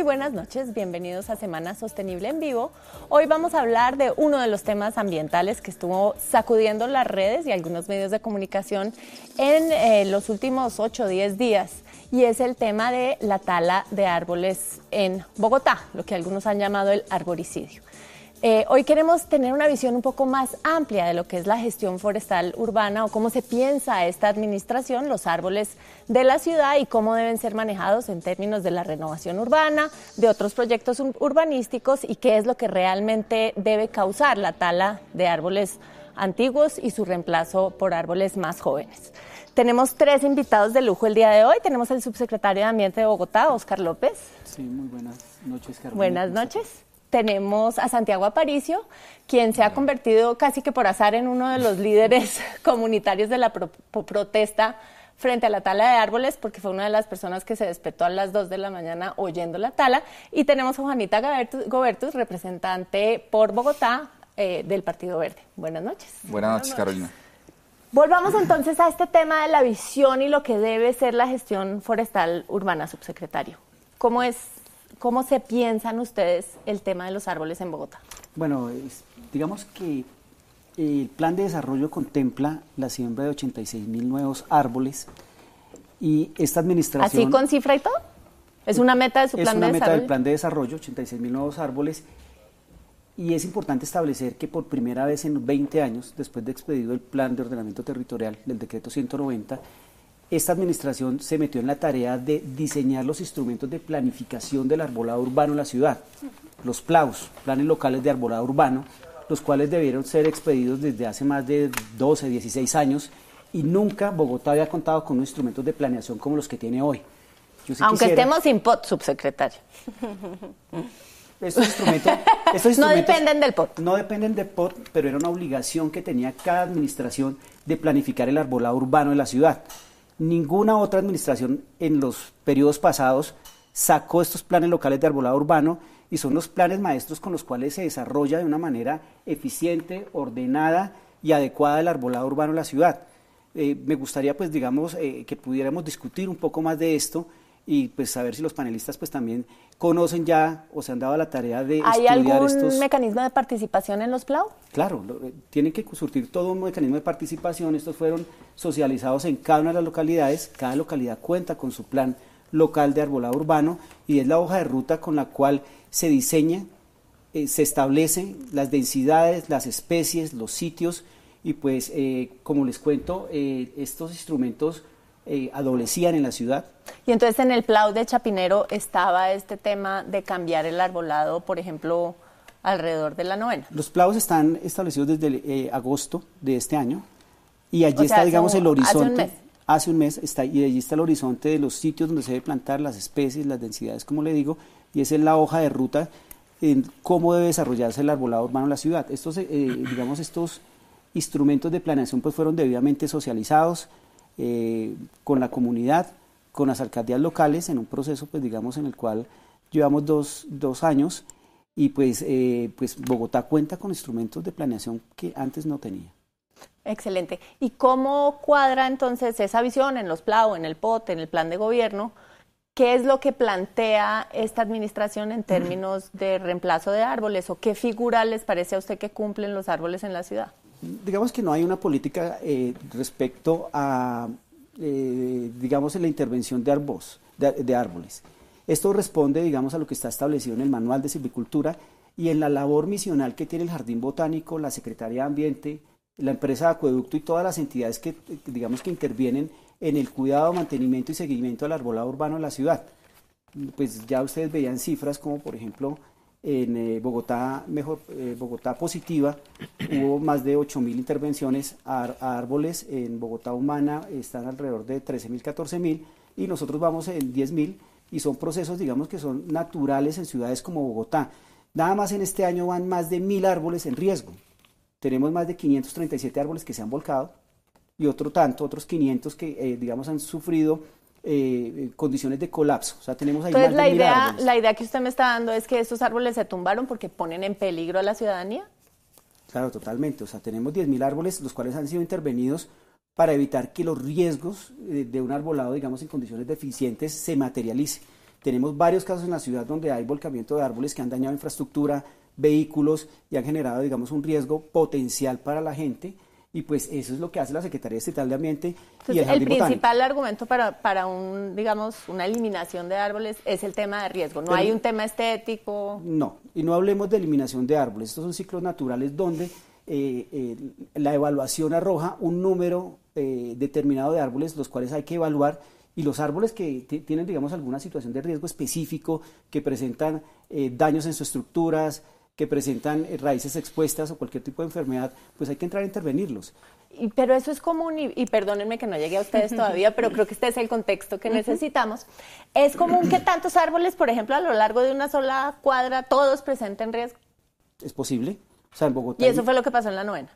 Muy buenas noches, bienvenidos a Semana Sostenible en Vivo. Hoy vamos a hablar de uno de los temas ambientales que estuvo sacudiendo las redes y algunos medios de comunicación en eh, los últimos 8 o 10 días y es el tema de la tala de árboles en Bogotá, lo que algunos han llamado el arboricidio. Eh, hoy queremos tener una visión un poco más amplia de lo que es la gestión forestal urbana o cómo se piensa esta administración, los árboles de la ciudad y cómo deben ser manejados en términos de la renovación urbana, de otros proyectos urbanísticos y qué es lo que realmente debe causar la tala de árboles antiguos y su reemplazo por árboles más jóvenes. Tenemos tres invitados de lujo el día de hoy. Tenemos el subsecretario de Ambiente de Bogotá, Oscar López. Sí, muy buenas noches, Carmen. Buenas noches tenemos a Santiago Aparicio, quien se ha convertido casi que por azar en uno de los líderes comunitarios de la protesta frente a la tala de árboles, porque fue una de las personas que se despertó a las 2 de la mañana oyendo la tala. Y tenemos a Juanita Gobertus, representante por Bogotá eh, del Partido Verde. Buenas noches. Buenas noches, Carolina. Volvamos entonces a este tema de la visión y lo que debe ser la gestión forestal urbana, subsecretario. ¿Cómo es ¿Cómo se piensan ustedes el tema de los árboles en Bogotá? Bueno, digamos que el plan de desarrollo contempla la siembra de 86 mil nuevos árboles y esta administración... ¿Así con cifra y todo? ¿Es una meta de su plan de desarrollo? Es una meta del plan de desarrollo, 86 mil nuevos árboles. Y es importante establecer que por primera vez en 20 años, después de expedido el plan de ordenamiento territorial del decreto 190, esta administración se metió en la tarea de diseñar los instrumentos de planificación del arbolado urbano en la ciudad, los PLAUS, planes locales de arbolado urbano, los cuales debieron ser expedidos desde hace más de 12, 16 años y nunca Bogotá había contado con instrumentos de planeación como los que tiene hoy. Aunque estemos sin POT, subsecretario. Estos instrumentos, no dependen del POT. No dependen del POT, pero era una obligación que tenía cada administración de planificar el arbolado urbano en la ciudad. Ninguna otra administración en los periodos pasados sacó estos planes locales de arbolado urbano y son los planes maestros con los cuales se desarrolla de una manera eficiente, ordenada y adecuada el arbolado urbano en la ciudad. Eh, me gustaría, pues, digamos, eh, que pudiéramos discutir un poco más de esto y pues saber si los panelistas pues también conocen ya o se han dado la tarea de ¿Hay algún mecanismo de participación en los PLAU? Claro, eh, tienen que surtir todo un mecanismo de participación. Estos fueron socializados en cada una de las localidades. Cada localidad cuenta con su plan local de arbolado urbano y es la hoja de ruta con la cual se diseña, eh, se establecen las densidades, las especies, los sitios y pues eh, como les cuento, estos instrumentos eh, adolecían en la ciudad. Y entonces en el Plau de Chapinero estaba este tema de cambiar el arbolado, por ejemplo, alrededor de la novena. Los Plaus están establecidos desde eh, agosto de este año y allí está, digamos, el horizonte. Hace un mes. está, y allí está el horizonte de los sitios donde se debe plantar, las especies, las densidades, como le digo, y esa es la hoja de ruta en cómo debe desarrollarse el arbolado urbano en la ciudad. Estos, eh, digamos, estos instrumentos de planeación pues fueron debidamente socializados, eh, con la comunidad, con las alcaldías locales, en un proceso, pues digamos, en el cual llevamos dos, dos años y pues, eh, pues Bogotá cuenta con instrumentos de planeación que antes no tenía. Excelente. ¿Y cómo cuadra entonces esa visión en los PLAO, en el POT, en el plan de gobierno? ¿Qué es lo que plantea esta administración en términos de reemplazo de árboles o qué figura les parece a usted que cumplen los árboles en la ciudad? Digamos que no hay una política eh, respecto a, eh, digamos, la intervención de, arbos, de, árboles. Esto responde, digamos, a lo que está establecido en el Manual de Silvicultura y en la labor misional que tiene el Jardín Botánico, la Secretaría de Ambiente, la empresa de acueducto y todas las entidades que, digamos, que intervienen en el cuidado, mantenimiento y seguimiento del arbolado urbano en la ciudad. Pues ya ustedes veían cifras como, por ejemplo, en eh, Bogotá, mejor, eh, Bogotá positiva, hubo más de 8.000 intervenciones a, árboles. En Bogotá humana están alrededor de 13.000, 14.000 y nosotros vamos en 10.000 y son procesos, digamos, que son naturales en ciudades como Bogotá. Nada más en este año van más de 1.000 árboles en riesgo. Tenemos más de 537 árboles que se han volcado y otro tanto, otros 500 que, eh, digamos, han sufrido eh, condiciones de colapso. O sea, tenemos ahí Entonces, la idea, la idea que usted me está dando es que estos árboles se tumbaron porque ponen en peligro a la ciudadanía. Claro, totalmente. O sea, tenemos 10.000 árboles, los cuales han sido intervenidos para evitar que los riesgos de un arbolado, digamos, en condiciones deficientes se materialicen. Tenemos varios casos en la ciudad donde hay volcamiento de árboles que han dañado infraestructura, vehículos y han generado, digamos, un riesgo potencial para la gente y pues eso es lo que hace la Secretaría Estatal de Ambiente y el El principal argumento para, para un, digamos, una eliminación de árboles es el tema de riesgo, no hay un tema estético. No, y no hablemos de eliminación de árboles, estos son ciclos naturales donde eh, eh, la evaluación arroja un número eh, determinado de árboles los cuales hay que evaluar y los árboles que tienen, digamos, alguna situación de riesgo específico, que presentan daños en sus estructuras, que presentan eh, raíces expuestas o cualquier tipo de enfermedad, pues hay que entrar a intervenirlos. Y, pero eso es común, y, perdónenme que no llegue a ustedes todavía, pero creo que este es el contexto que necesitamos. Es común que tantos árboles, por ejemplo, a lo largo de una sola cuadra, todos presenten riesgo. Es posible. O sea, en Bogotá. Y eso fue lo que pasó en la novena.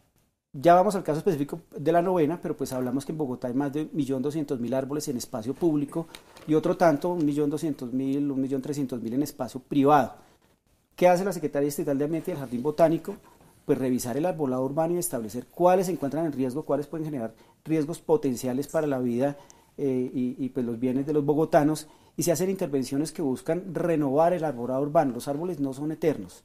Ya vamos al caso específico de la novena, pero pues hablamos que en Bogotá hay más de 1.200.000 árboles en espacio público y otro tanto, 1.200.000, 1.300.000 en espacio privado. ¿Qué hace la Secretaría Estatal de Ambiente y el Jardín Botánico? Pues revisar el arbolado urbano y establecer cuáles se encuentran en riesgo, cuáles pueden generar riesgos potenciales para la vida eh, y, pues los bienes de los bogotanos y se hacen intervenciones que buscan renovar el arbolado urbano. Los árboles no son eternos.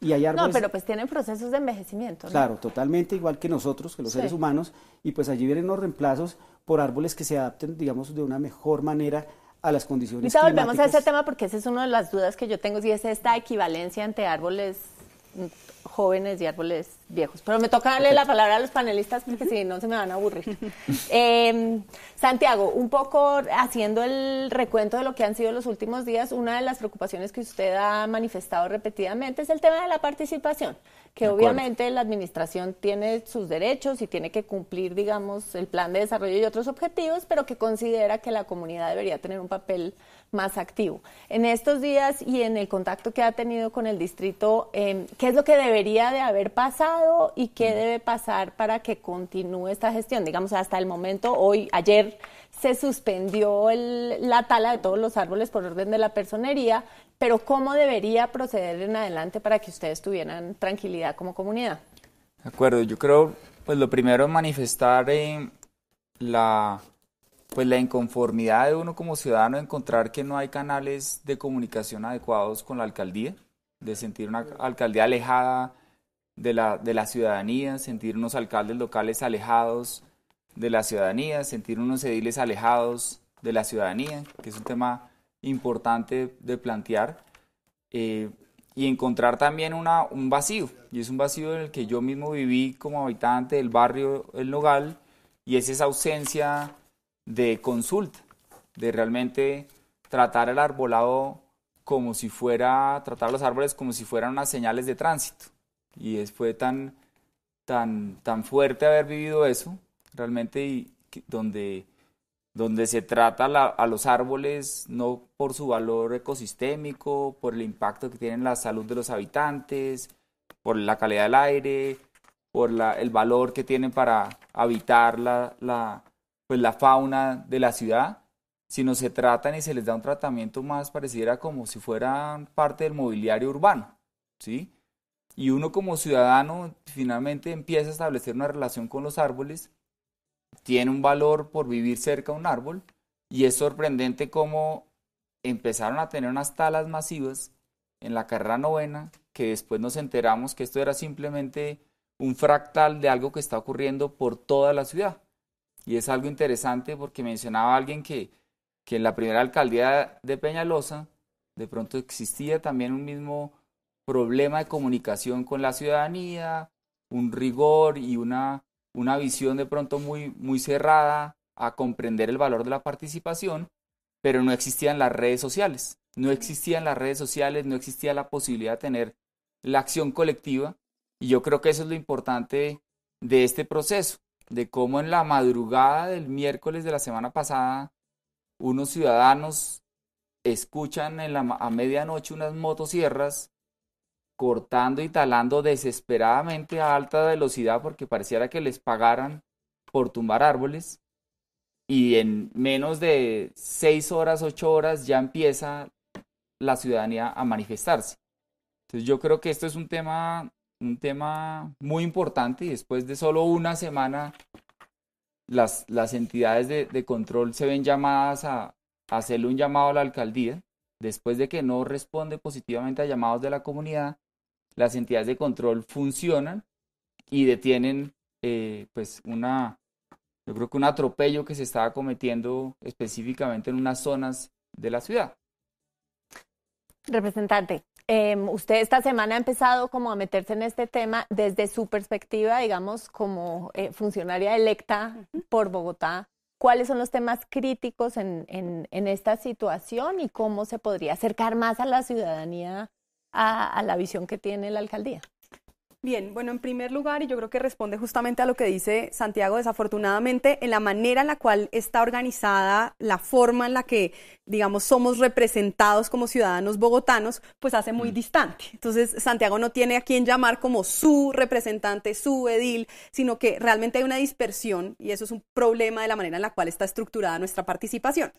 Y hay árboles, no, pero pues tienen procesos de envejecimiento. Claro, totalmente igual que nosotros, que los seres humanos, y pues allí vienen los reemplazos por árboles que se adapten, digamos, de una mejor manera a las condiciones Ahorita volvemos a ese tema porque esa es una de las dudas que yo tengo, si es esta equivalencia entre árboles jóvenes y árboles viejos. Pero me toca darle la palabra a los panelistas porque si no se me van a aburrir. Em, Santiago, un poco haciendo el recuento de lo que han sido los últimos días, una de las preocupaciones que usted ha manifestado repetidamente es el tema de la participación que obviamente la administración tiene sus derechos y tiene que cumplir, digamos, el plan de desarrollo y otros objetivos, pero que considera que la comunidad debería tener un papel más activo. En estos días y en el contacto que ha tenido con el distrito, em, ¿qué es lo que debería de haber pasado y qué debe pasar para que continúe esta gestión? Digamos, hasta el momento, hoy, ayer se suspendió la tala de todos los árboles por orden de la personería, pero ¿cómo debería proceder en adelante para que ustedes tuvieran tranquilidad como comunidad? De acuerdo, yo creo, pues lo primero es manifestar eh, la pues la inconformidad de uno como ciudadano encontrar que no hay canales de comunicación adecuados con la alcaldía, de sentir una alcaldía alejada de la, de la ciudadanía, sentir unos alcaldes locales alejados de la ciudadanía, sentir unos ediles alejados de la ciudadanía, que es un tema importante de plantear, eh, y encontrar también una, un vacío, y es un vacío en el que yo mismo viví como habitante del barrio El Nogal, y es esa ausencia de consulta, de realmente tratar el arbolado como si fuera, tratar los árboles como si fueran unas señales de tránsito. Y fue tan, tan, tan fuerte haber vivido eso, realmente, y, donde, donde se trata a los árboles no por su valor ecosistémico, por el impacto que tienen en la salud de los habitantes, por la calidad del aire, por la, el valor que tienen para habitar la, la, pues la fauna de la ciudad, sino se tratan y se les da un tratamiento más pareciera como si fueran parte del mobiliario urbano, ¿sí? Y uno como ciudadano finalmente empieza a establecer una relación con los árboles, tiene un valor por vivir cerca de un árbol y es sorprendente cómo empezaron a tener unas talas masivas en la carrera novena, que después nos enteramos que esto era simplemente un fractal de algo que está ocurriendo por toda la ciudad. Y es algo interesante porque mencionaba alguien que, que en la primera alcaldía de Peñalosa de pronto existía también un mismo problema de comunicación con la ciudadanía, un rigor y una, una visión de pronto muy, muy cerrada a comprender el valor de la participación, pero no existían las redes sociales. No existían las redes sociales, no existía la posibilidad de tener la acción colectiva. Y yo creo que eso es lo importante de este proceso de cómo en la madrugada del miércoles de la semana pasada unos ciudadanos escuchan en la, a medianoche unas motosierras cortando y talando desesperadamente a alta velocidad porque pareciera que les pagaran por tumbar árboles y en menos de seis horas, ocho horas ya empieza la ciudadanía a manifestarse. Entonces yo creo que esto es un tema un tema muy importante y después de solo una semana las, las entidades de, control se ven llamadas a, hacerle un llamado a la alcaldía después de que no responde positivamente a llamados de la comunidad, las entidades de control funcionan y detienen eh, pues una, yo creo que un atropello que se estaba cometiendo específicamente en unas zonas de la ciudad. Representante, em, usted esta semana ha empezado como a meterse en este tema desde su perspectiva, digamos, como eh, funcionaria electa por Bogotá. ¿Cuáles son los temas críticos en, en, esta situación y cómo se podría acercar más a la ciudadanía a la visión que tiene la alcaldía? Bien, bueno, en primer lugar, y yo creo que responde justamente a lo que dice Santiago, desafortunadamente, en la manera en la cual está organizada, la forma en la que, digamos, somos representados como ciudadanos bogotanos, pues hace muy mm. distante. Entonces, Santiago no tiene a quien llamar como su representante, su edil, sino que realmente hay una dispersión y eso es un problema de la manera en la cual está estructurada nuestra participación.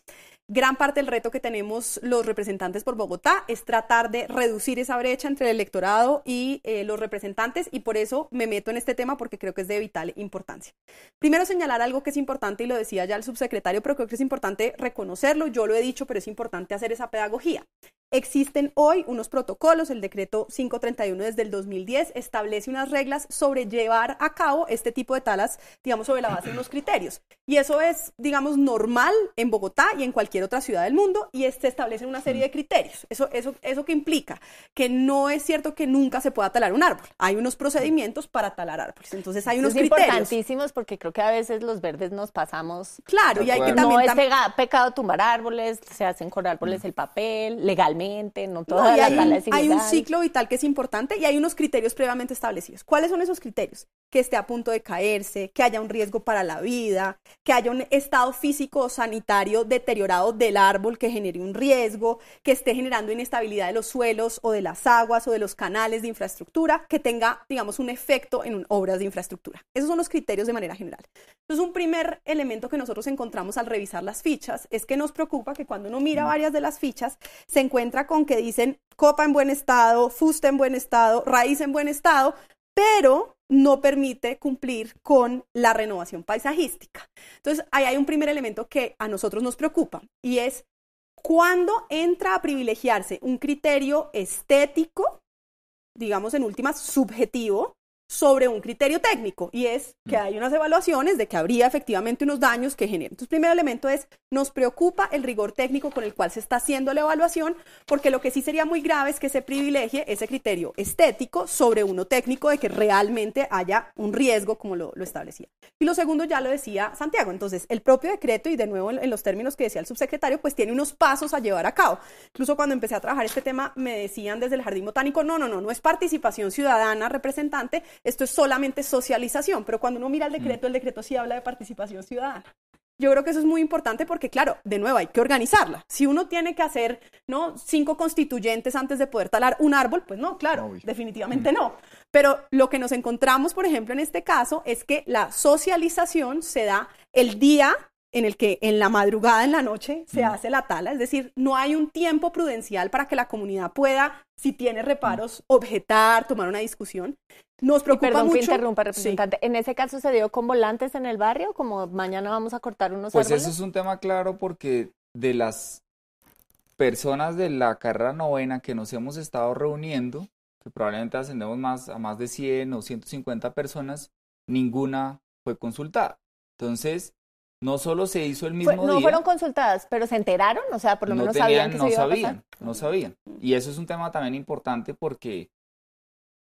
Gran parte del reto que tenemos los representantes por Bogotá es tratar de reducir esa brecha entre el electorado y eh, los representantes y por eso me meto en este tema porque creo que es de vital importancia. Primero señalar algo que es importante y lo decía ya el subsecretario, pero creo que es importante reconocerlo, yo lo he dicho, pero es importante hacer esa pedagogía. Existen hoy unos protocolos, el decreto 531 desde el 2010 establece unas reglas sobre llevar a cabo este tipo de talas, digamos, sobre la base de unos criterios. Y eso es, digamos, normal en Bogotá y en cualquier otra ciudad del mundo y se establecen una serie de criterios. Eso, eso, eso que implica que no es cierto que nunca se pueda talar un árbol. Hay unos procedimientos para talar árboles. Entonces hay unos criterios. importantísimos porque creo que a veces los verdes nos pasamos. Claro, y hay que también. No es pecado tumbar árboles, se hacen con árboles el papel, legalmente no toda la hay, hay un ciclo vital que es importante y hay unos criterios previamente establecidos. ¿Cuáles son esos criterios? Que esté a punto de caerse, que haya un riesgo para la vida, que haya un estado físico o sanitario deteriorado del árbol que genere un riesgo, que esté generando inestabilidad de los suelos o de las aguas o de los canales de infraestructura, que tenga, digamos, un efecto en obras de infraestructura. Esos son los criterios de manera general. Entonces, un primer elemento que nosotros encontramos al revisar las fichas es que nos preocupa que cuando uno mira varias de las fichas se encuentra con que dicen copa en buen estado, fusta en buen estado, raíz en buen estado, pero no permite cumplir con la renovación paisajística. Entonces, ahí hay un primer elemento que a nosotros nos preocupa y es cuando entra a privilegiarse un criterio estético, digamos en últimas subjetivo, sobre un criterio técnico y es que mm. hay unas evaluaciones de que habría efectivamente unos daños que generan. Entonces, primer elemento es, nos preocupa el rigor técnico con el cual se está haciendo la evaluación, porque lo que sí sería muy grave es que se privilegie ese criterio estético sobre uno técnico de que realmente haya un riesgo como lo, establecía. Y lo segundo ya lo decía Santiago, entonces el propio decreto y de nuevo en, los términos que decía el subsecretario, pues tiene unos pasos a llevar a cabo. Incluso cuando empecé a trabajar este tema me decían desde el Jardín Botánico, no, no, no, no es participación ciudadana representante, esto es solamente socialización, pero cuando uno mira el decreto, el decreto sí habla de participación ciudadana. Yo creo que eso es muy importante porque, claro, de nuevo hay que organizarla. Si uno tiene que hacer, ¿no? Cinco constituyentes antes de poder talar un árbol, pues no, claro, definitivamente no. Pero lo que nos encontramos, por ejemplo, en este caso, es que la socialización se da el día en el que en la madrugada, en la noche, se hace la tala, es decir, no hay un tiempo prudencial para que la comunidad pueda, si tiene reparos, objetar, tomar una discusión. Nos preocupa perdón mucho. que interrumpa, representante. ¿En ese caso se dio con volantes en el barrio? Como mañana vamos a cortar unos pues árboles. Pues eso es un tema claro porque de las personas de la carrera novena que nos hemos estado reuniendo, que probablemente ascendemos más a más de 100 o 150 personas, ninguna fue consultada. Entonces, no solo se hizo el mismo día. No fueron consultadas, pero se enteraron, o sea, por lo menos sabían que no se iba sabían, a pasar. no sabían. Y eso es un tema también importante porque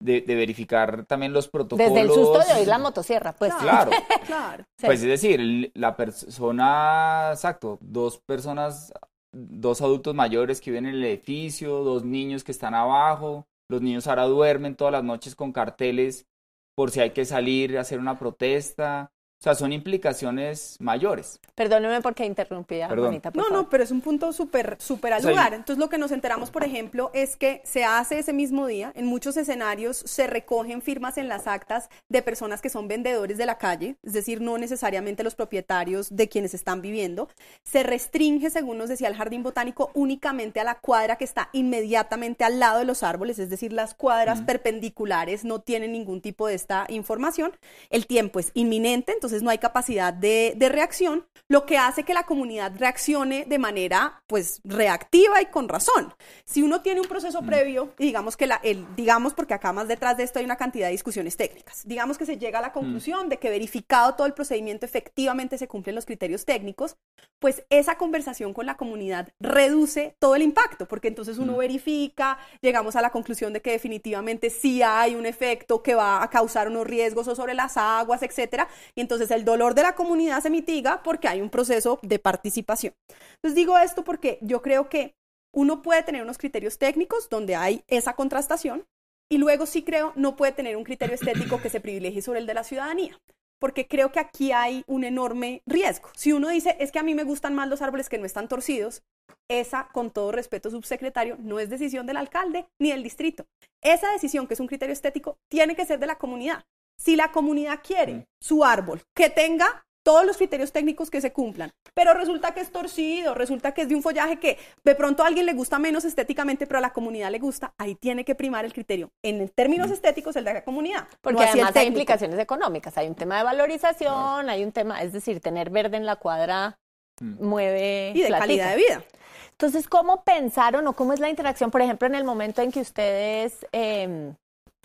de, verificar también los protocolos. Desde el susto de oír la motosierra, pues. Claro, claro. Pues es decir, la persona, exacto, dos personas, dos adultos mayores que viven en el edificio, dos niños que están abajo, los niños ahora duermen todas las noches con carteles por si hay que salir a hacer una protesta. O sea, son implicaciones mayores. Perdóneme porque interrumpí a Juanita, No, no, pero es un punto súper, súper al lugar. Entonces, lo que nos enteramos, por ejemplo, es que se hace ese mismo día, en muchos escenarios se recogen firmas en las actas de personas que son vendedores de la calle, es decir, no necesariamente los propietarios de quienes están viviendo. Se restringe, según nos decía el Jardín Botánico, únicamente a la cuadra que está inmediatamente al lado de los árboles, es decir, las cuadras perpendiculares no tienen ningún tipo de esta información. El tiempo es inminente, entonces entonces no hay capacidad de, de, reacción, lo que hace que la comunidad reaccione de manera pues reactiva y con razón. Si uno tiene un proceso mm. previo, y digamos que la, el, digamos porque acá más detrás de esto hay una cantidad de discusiones técnicas, digamos que se llega a la mm. conclusión de que verificado todo el procedimiento efectivamente se cumplen los criterios técnicos, pues esa conversación con la comunidad reduce todo el impacto, porque entonces uno mm. verifica, llegamos a la conclusión de que definitivamente sí hay un efecto que va a causar unos riesgos o sobre las aguas, etcétera, y entonces el dolor de la comunidad se mitiga porque hay un proceso de participación. Entonces digo esto porque yo creo que uno puede tener unos criterios técnicos donde hay esa contrastación y luego sí creo no puede tener un criterio estético que se privilegie sobre el de la ciudadanía porque creo que aquí hay un enorme riesgo. Si uno dice, es que a mí me gustan más los árboles que no están torcidos, esa, con todo respeto, subsecretario, no es decisión del alcalde ni del distrito. Esa decisión, que es un criterio estético, tiene que ser de la comunidad. Si la comunidad quiere su árbol que tenga todos los criterios técnicos que se cumplan, pero resulta que es torcido, resulta que es de un follaje que de pronto a alguien le gusta menos estéticamente, pero a la comunidad le gusta, ahí tiene que primar el criterio. En términos mm. estéticos, el de la comunidad. Porque además hay implicaciones económicas, hay un tema de valorización, hay un tema, es decir, tener verde en la cuadra mm. mueve... Y de calidad de vida. Entonces, ¿cómo pensaron o cómo es la interacción, por ejemplo, en el momento en que ustedes... Eh,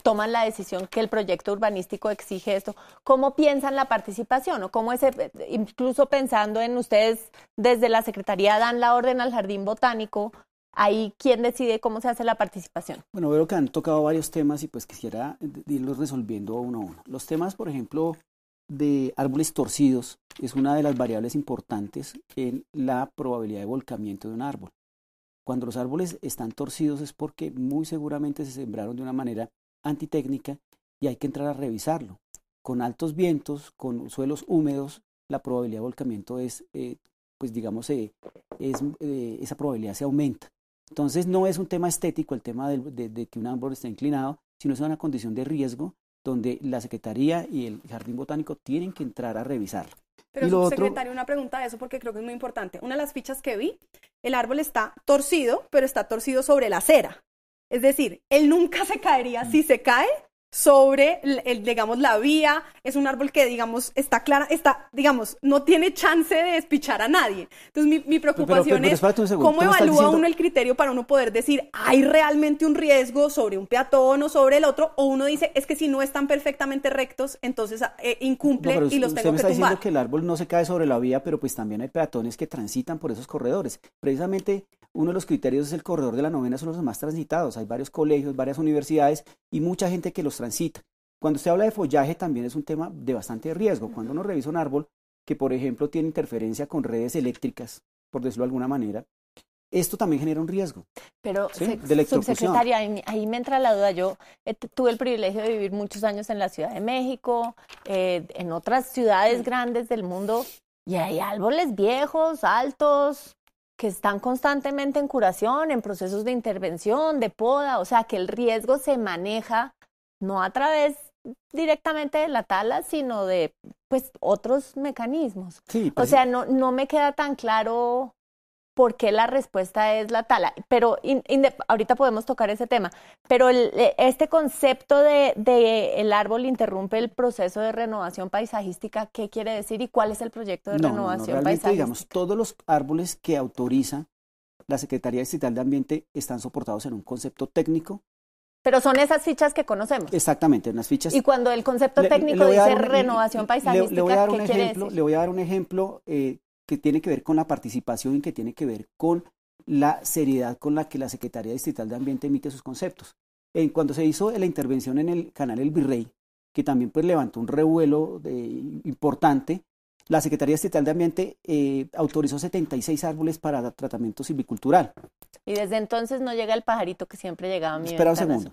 toman la decisión que el proyecto urbanístico exige esto, ¿cómo piensan la participación o cómo es, incluso pensando en ustedes desde la Secretaría dan la orden al Jardín Botánico, ahí quién decide cómo se hace la participación? Bueno, veo que han tocado varios temas y pues quisiera irlos resolviendo uno a uno. Los temas, por ejemplo, de árboles torcidos es una de las variables importantes en la probabilidad de volcamiento de un árbol. Cuando los árboles están torcidos es porque muy seguramente se sembraron de una manera antitécnica y hay que entrar a revisarlo. Con altos vientos, con suelos húmedos, la probabilidad de volcamiento es, eh, pues digamos, eh, es, eh, esa probabilidad se aumenta. Entonces no es un tema estético el tema de, que un árbol esté inclinado, sino es una condición de riesgo donde la Secretaría y el Jardín Botánico tienen que entrar a revisarlo. Pero, secretario, una pregunta de eso porque creo que es muy importante. Una de las fichas que vi, el árbol está torcido, pero está torcido sobre la acera. Es decir, él nunca se caería. Si se cae, sobre, el, digamos, la vía. Es un árbol que, digamos, está clara, está, digamos, no tiene chance de despichar a nadie. Entonces, mi, preocupación es cómo evalúa uno el criterio para uno poder decir, ¿hay realmente un riesgo sobre un peatón o sobre el otro? O uno dice, es que si no están perfectamente rectos, entonces eh, incumple y los tengo me está diciendo que el árbol no se cae sobre la vía, pero pues también hay peatones que transitan por esos corredores. Precisamente uno de los criterios es el corredor de la novena, son los más transitados. Hay varios colegios, varias universidades y mucha gente que los transita. Cuando usted habla de follaje también es un tema de bastante riesgo. Cuando uno revisa un árbol que, por ejemplo, tiene interferencia con redes eléctricas, por decirlo de alguna manera, esto también genera un riesgo. Pero, subsecretaria, ahí, me entra la duda. Yo eh, tuve el privilegio de vivir muchos años en la Ciudad de México, eh, en otras ciudades grandes del mundo, y hay árboles viejos, altos, que están constantemente en curación, en procesos de intervención, de poda, o sea que el riesgo se maneja no a través directamente de la tala, sino de pues otros mecanismos. o pues sea, no, no me queda tan claro por qué la respuesta es la tala. Pero ahorita podemos tocar ese tema. Pero e, este concepto de, de, el árbol interrumpe el proceso de renovación paisajística, ¿qué quiere decir y cuál es el proyecto de renovación paisajística? Digamos, todos los árboles que autoriza la Secretaría Distrital de Ambiente están soportados en un concepto técnico pero son esas fichas que conocemos. Exactamente, en las fichas. Y cuando el concepto técnico dice renovación paisajística, le, voy a dar un ¿qué ejemplo, Le voy a dar un ejemplo eh, que tiene que ver con la participación y que tiene que ver con la seriedad con la que la Secretaría Distrital de Ambiente emite sus conceptos. En, cuando se hizo la intervención en el canal El Virrey, que también pues levantó un revuelo importante, la Secretaría Distrital de Ambiente eh, autorizó 76 árboles para tratamiento silvicultural. Y desde entonces no llega el pajarito que siempre llegaba a mi Espera un segundo.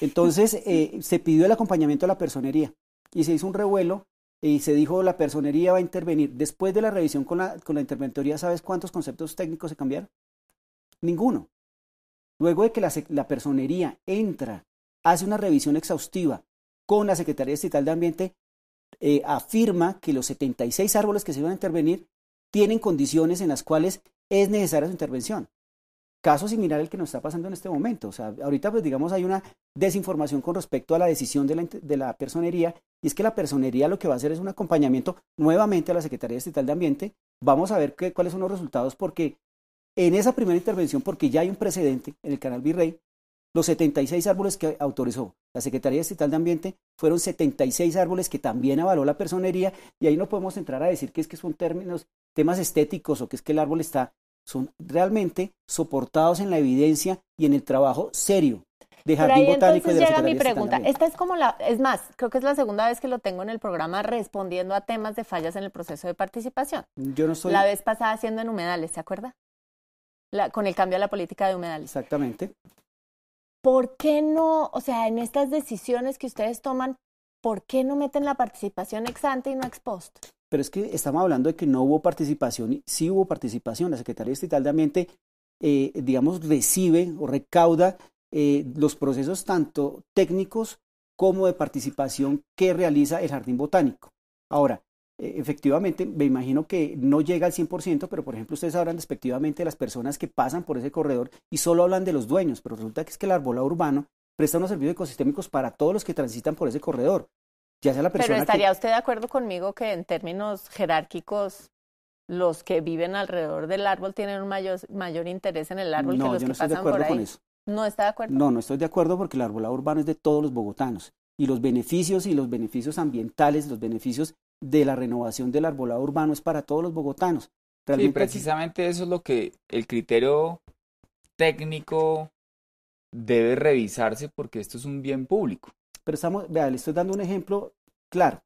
Entonces eh, se pidió el acompañamiento a la personería y se hizo un revuelo y se dijo la personería va a intervenir. Después de la revisión con la, con la interventoría, ¿sabes cuántos conceptos técnicos se cambiaron? Ninguno. Luego de que la, la personería entra, hace una revisión exhaustiva con la Secretaría Estatal de Ambiente, eh, afirma que los 76 árboles que se iban a intervenir tienen condiciones en las cuales es necesaria su intervención. Caso similar al que nos está pasando en este momento. O sea, ahorita pues digamos hay una desinformación con respecto a la decisión de la, de la personería y es que la personería lo que va a hacer es un acompañamiento nuevamente a la Secretaría Estatal de Ambiente. Vamos a ver qué, cuáles son los resultados porque en esa primera intervención, porque ya hay un precedente en el canal Virrey, los 76 árboles que autorizó la Secretaría Estatal de Ambiente fueron 76 árboles que también avaló la personería y ahí no podemos entrar a decir que es que son términos, temas estéticos o que es que el árbol está son realmente soportados en la evidencia y en el trabajo serio de Jardín Botánico y de llega mi pregunta. Esta es como la, es más, creo que es la segunda vez que lo tengo en el programa respondiendo a temas de fallas en el proceso de participación. Yo no soy. La vez pasada haciendo en humedales, ¿se acuerda? La, con el cambio a la política de humedales. Exactamente. ¿Por qué no, o sea, en estas decisiones que ustedes toman, ¿por qué no meten la participación ex ante y no ex post? Pero es que estamos hablando de que no hubo participación, sí hubo participación. La Secretaría Estatal de Ambiente, eh, digamos, recibe o recauda eh, los procesos tanto técnicos como de participación que realiza el Jardín Botánico. Ahora, eh, efectivamente, me imagino que no llega al 100%, pero por ejemplo, ustedes hablan respectivamente de las personas que pasan por ese corredor y solo hablan de los dueños, pero resulta que es que el arbolado urbano presta unos servicios ecosistémicos para todos los que transitan por ese corredor. Pero estaría usted de acuerdo conmigo que en términos jerárquicos los que viven alrededor del árbol tienen un mayor, mayor interés en el árbol que los que pasan por ahí. Con eso. ¿No está de acuerdo? No, no estoy de acuerdo porque el arbolado urbano es de todos los bogotanos y los beneficios y los beneficios ambientales, los beneficios de la renovación del arbolado urbano es para todos los bogotanos. sí, precisamente eso es lo que el criterio técnico debe revisarse porque esto es un bien público. Pero estamos, vea, le estoy dando un ejemplo claro.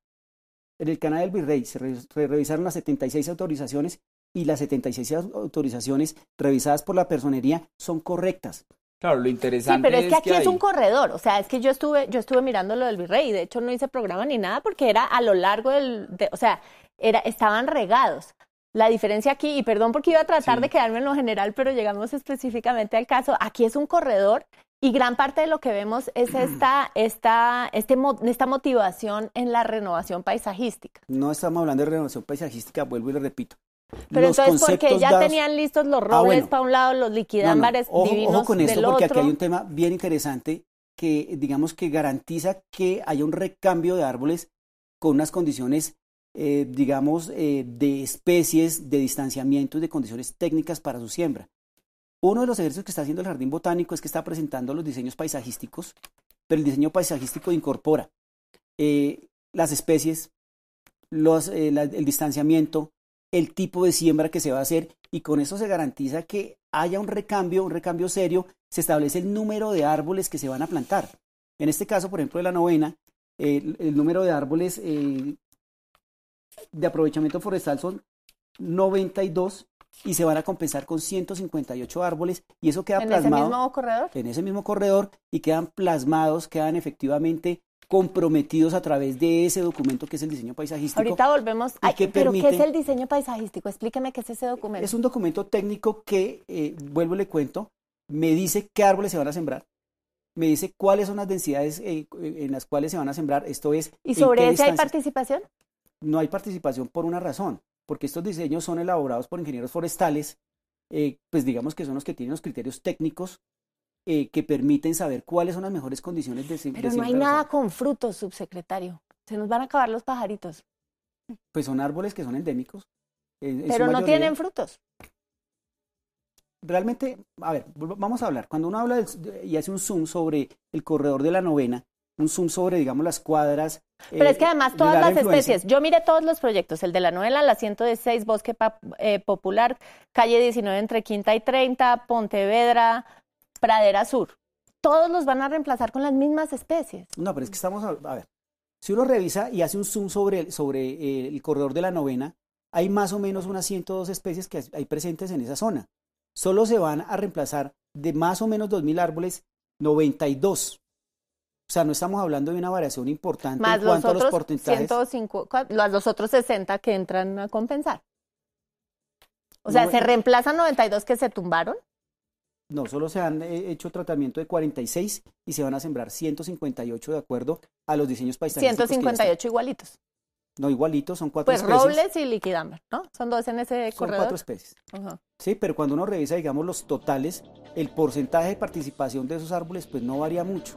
En el canal del Virrey se, revisaron las 76 autorizaciones y las 76 autorizaciones revisadas por la personería son correctas. Claro, lo interesante sí, pero es, que aquí es un corredor, o sea, es que yo estuve, yo estuve mirando lo del Virrey, y de hecho no hice programa ni nada porque era a lo largo del, o sea, era, estaban regados. La diferencia aquí, y perdón porque iba a tratar de quedarme en lo general, pero llegamos específicamente al caso, aquí es un corredor y gran parte de lo que vemos es esta, esta, este, esta motivación en la renovación paisajística. No estamos hablando de renovación paisajística, vuelvo y le repito. Pero entonces, porque ya tenían listos los ah, robles para un lado, los liquidámbares divinos ojo con esto, porque aquí hay un tema bien interesante que, digamos, que garantiza que haya un recambio de árboles con unas condiciones, eh, digamos, eh, de especies, de distanciamiento y de condiciones técnicas para su siembra. Uno de los ejercicios que está haciendo el Jardín Botánico es que está presentando los diseños paisajísticos, pero el diseño paisajístico incorpora eh, las especies, los, eh, el distanciamiento, el tipo de siembra que se va a hacer y con eso se garantiza que haya un recambio, un recambio serio, se establece el número de árboles que se van a plantar. En este caso, por ejemplo, de la novena, el, el número de árboles eh, de aprovechamiento forestal son 92 y se van a compensar con 158 árboles y eso queda plasmado. ¿En ese mismo corredor? En ese mismo corredor y quedan plasmados, quedan efectivamente comprometidos a través de ese documento que es el diseño paisajístico. Ahorita volvemos a que pero ¿qué es el diseño paisajístico? Explíqueme qué es ese documento. Es un documento técnico que, eh, vuelvo y le cuento, me dice qué árboles se van a sembrar, me dice cuáles son las densidades eh, en las cuales se van a sembrar, esto es... ¿Y sobre ese hay participación? No hay participación por una razón porque estos diseños son elaborados por ingenieros forestales, eh, pues digamos que son los que tienen los criterios técnicos eh, que permiten saber cuáles son las mejores condiciones de Pero no hay nada con frutos, subsecretario. Se nos van a acabar los pajaritos. Pues son árboles que son endémicos. Pero no tienen frutos. Realmente, a ver, vamos a hablar. Cuando uno habla y hace un zoom sobre el corredor de la novena, un zoom sobre, digamos, las cuadras. Pero es que eh, además todas las especies, yo miré todos los proyectos, el de la novela, la 106, Bosque eh, Popular, calle 19 entre Quinta y 30, Pontevedra, Pradera Sur. Todos los van a reemplazar con las mismas especies. No, pero es que estamos, a, ver, si uno revisa y hace un zoom sobre, sobre eh, el corredor de la novena, hay más o menos unas 102 especies que hay presentes en esa zona. Solo se van a reemplazar de más o menos 2.000 árboles, 92 o sea, no estamos hablando de una variación importante en cuanto a los porcentajes. los otros 60 que entran a compensar. O sea, ¿se reemplazan 92 que se tumbaron? No, solo se han eh, hecho tratamiento de 46 y se van a sembrar 158 de acuerdo a los diseños paisajísticos. 158 igualitos. No igualitos, son cuatro pues especies. Pues robles y liquidambar, ¿no? Son dos en ese son corredor. cuatro especies. Sí, pero cuando uno revisa, digamos, los totales, el porcentaje de participación de esos árboles, pues no varía mucho.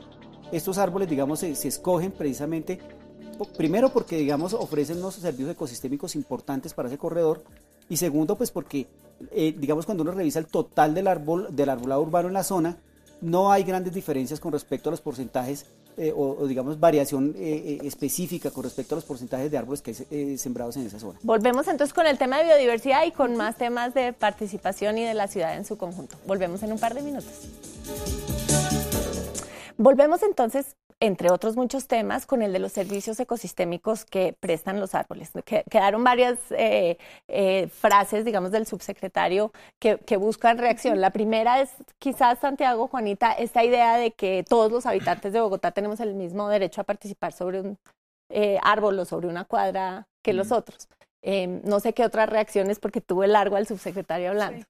Estos árboles, digamos, se, escogen precisamente, primero porque, digamos, ofrecen unos servicios ecosistémicos importantes para ese corredor, y segundo, pues porque, eh, digamos, cuando uno revisa el total del árbol, del arbolado urbano en la zona, no hay grandes diferencias con respecto a los porcentajes eh, o, digamos, variación eh, específica con respecto a los porcentajes de árboles que hay sembrados en esa zona. Volvemos entonces con el tema de biodiversidad y con más temas de participación y de la ciudad en su conjunto. Volvemos en un par de minutos. Volvemos entonces entre otros muchos temas, con el de los servicios ecosistémicos que prestan los árboles. quedaron varias eh, eh, frases, digamos, del subsecretario que, buscan reacción. La primera es quizás, Santiago, Juanita, esta idea de que todos los habitantes de Bogotá tenemos el mismo derecho a participar sobre un eh, árbol o sobre una cuadra que los otros. No sé qué otras reacciones porque tuve largo al subsecretario hablando.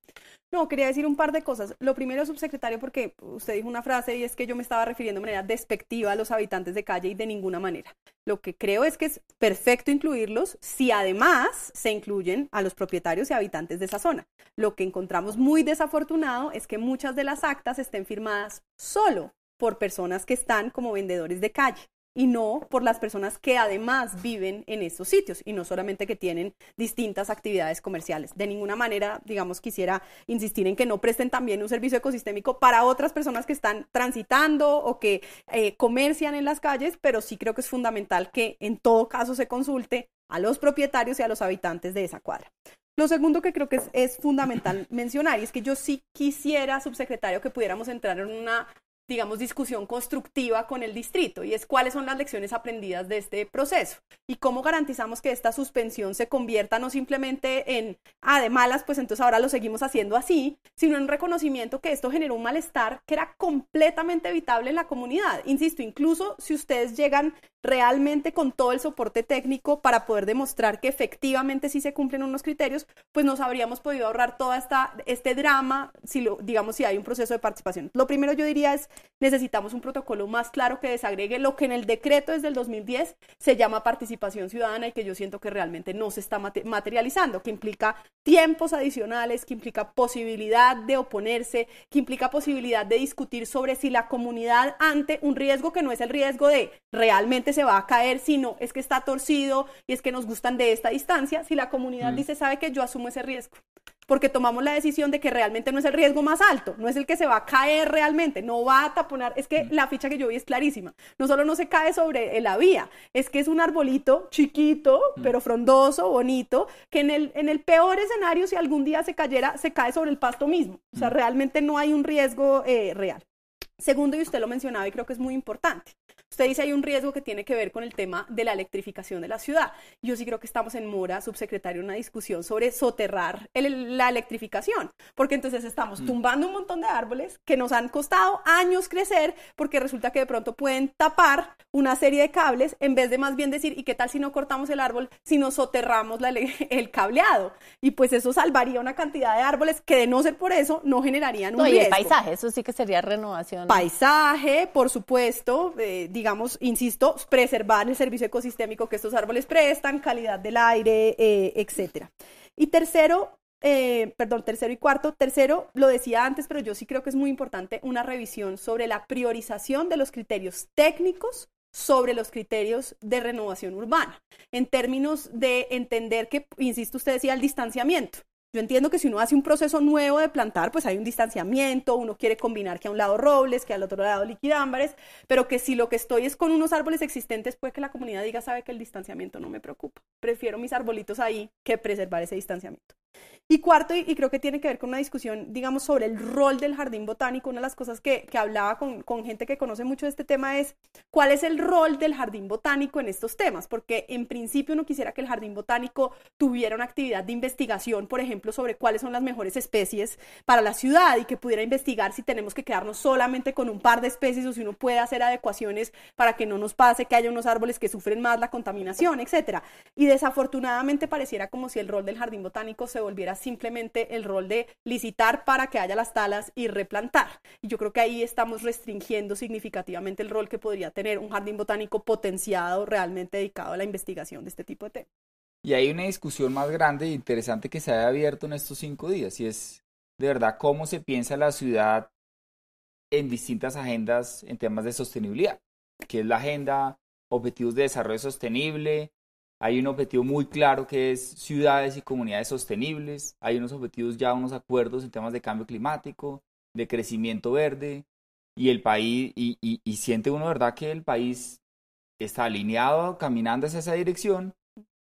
No, quería decir un par de cosas. Lo primero, subsecretario, porque usted dijo una frase y es que yo me estaba refiriendo de manera despectiva a los habitantes de calle y de ninguna manera. Lo que creo es que es perfecto incluirlos si además se incluyen a los propietarios y habitantes de esa zona. Lo que encontramos muy desafortunado es que muchas de las actas estén firmadas solo por personas que están como vendedores de calle y no por las personas que además viven en estos sitios y no solamente que tienen distintas actividades comerciales. De ninguna manera, digamos, quisiera insistir en que no presten también un servicio ecosistémico para otras personas que están transitando o que eh, comercian en las calles, pero sí creo que es fundamental que en todo caso se consulte a los propietarios y a los habitantes de esa cuadra. Lo segundo que creo que es, es, fundamental mencionar y es que yo sí quisiera, subsecretario, que pudiéramos entrar en una digamos, discusión constructiva con el distrito y es cuáles son las lecciones aprendidas de este proceso y cómo garantizamos que esta suspensión se convierta no simplemente en, ah, de malas, pues entonces ahora lo seguimos haciendo así, sino en reconocimiento que esto generó un malestar que era completamente evitable en la comunidad. Insisto, incluso si ustedes llegan realmente con todo el soporte técnico para poder demostrar que efectivamente sí se cumplen unos criterios, pues nos habríamos podido ahorrar todo este drama, si lo, digamos, si hay un proceso de participación. Lo primero yo diría es, necesitamos un protocolo más claro que desagregue lo que en el decreto desde el 2010 se llama participación ciudadana y que yo siento que realmente no se está materializando, que implica tiempos adicionales, que implica posibilidad de oponerse, que implica posibilidad de discutir sobre si la comunidad ante un riesgo que no es el riesgo de realmente se va a caer, sino es que está torcido y es que nos gustan de esta distancia, si la comunidad mm. dice, sabe que yo asumo ese riesgo porque tomamos la decisión de que realmente no es el riesgo más alto, no es el que se va a caer realmente, no va a taponar, es que mm. la ficha que yo vi es clarísima, no solo no se cae sobre la vía, es que es un arbolito chiquito, mm. pero frondoso, bonito, que en el, en el peor escenario, si algún día se cayera, se cae sobre el pasto mismo, o sea, mm. realmente no hay un riesgo eh, real. Segundo, y usted lo mencionaba y creo que es muy importante, Usted dice hay un riesgo que tiene que ver con el tema de la electrificación de la ciudad. Yo sí creo que estamos en mora, subsecretario, una discusión sobre soterrar la electrificación, porque entonces estamos mm. tumbando un montón de árboles que nos han costado años crecer, porque resulta que de pronto pueden tapar una serie de cables en vez de más bien decir, ¿y qué tal si no cortamos el árbol, si no soterramos el cableado? Y pues eso salvaría una cantidad de árboles que de no ser por eso no generarían un no, riesgo. Y el paisaje, eso sí que sería renovación. Paisaje, por supuesto, eh, digamos, insisto, preservar el servicio ecosistémico que estos árboles prestan, calidad del aire, eh, etcétera. Y tercero, eh, perdón, tercero y cuarto. Tercero, lo decía antes, pero yo sí creo que es muy importante una revisión sobre la priorización de los criterios técnicos sobre los criterios de renovación urbana, en términos de entender que, insisto, usted decía el distanciamiento. Yo entiendo que si uno hace un proceso nuevo de plantar, pues hay un distanciamiento, uno quiere combinar que a un lado robles, que al otro lado liquidámbares, pero que si lo que estoy es con unos árboles existentes, puede que la comunidad diga, sabe que el distanciamiento no me preocupa, prefiero mis arbolitos ahí que preservar ese distanciamiento. Y cuarto, y, creo que tiene que ver con una discusión, digamos, sobre el rol del jardín botánico. Una de las cosas que, que hablaba con, con, gente que conoce mucho de este tema es cuál es el rol del jardín botánico en estos temas, porque en principio uno quisiera que el jardín botánico tuviera una actividad de investigación, por ejemplo, sobre cuáles son las mejores especies para la ciudad y que pudiera investigar si tenemos que quedarnos solamente con un par de especies o si uno puede hacer adecuaciones para que no nos pase que haya unos árboles que sufren más la contaminación, etcétera. Y desafortunadamente pareciera como si el rol del jardín botánico se volviera simplemente el rol de licitar para que haya las talas y replantar. Y yo creo que ahí estamos restringiendo significativamente el rol que podría tener un jardín botánico potenciado, realmente dedicado a la investigación de este tipo de temas. Y hay una discusión más grande e interesante que se ha abierto en estos cinco días y es de verdad cómo se piensa la ciudad en distintas agendas en temas de sostenibilidad, que es la agenda Objetivos de Desarrollo Sostenible, hay un objetivo muy claro que es ciudades y comunidades sostenibles, hay unos objetivos ya, unos acuerdos en temas de cambio climático, de crecimiento verde, y el país, y, siente uno, ¿verdad?, que el país está alineado, caminando hacia esa dirección,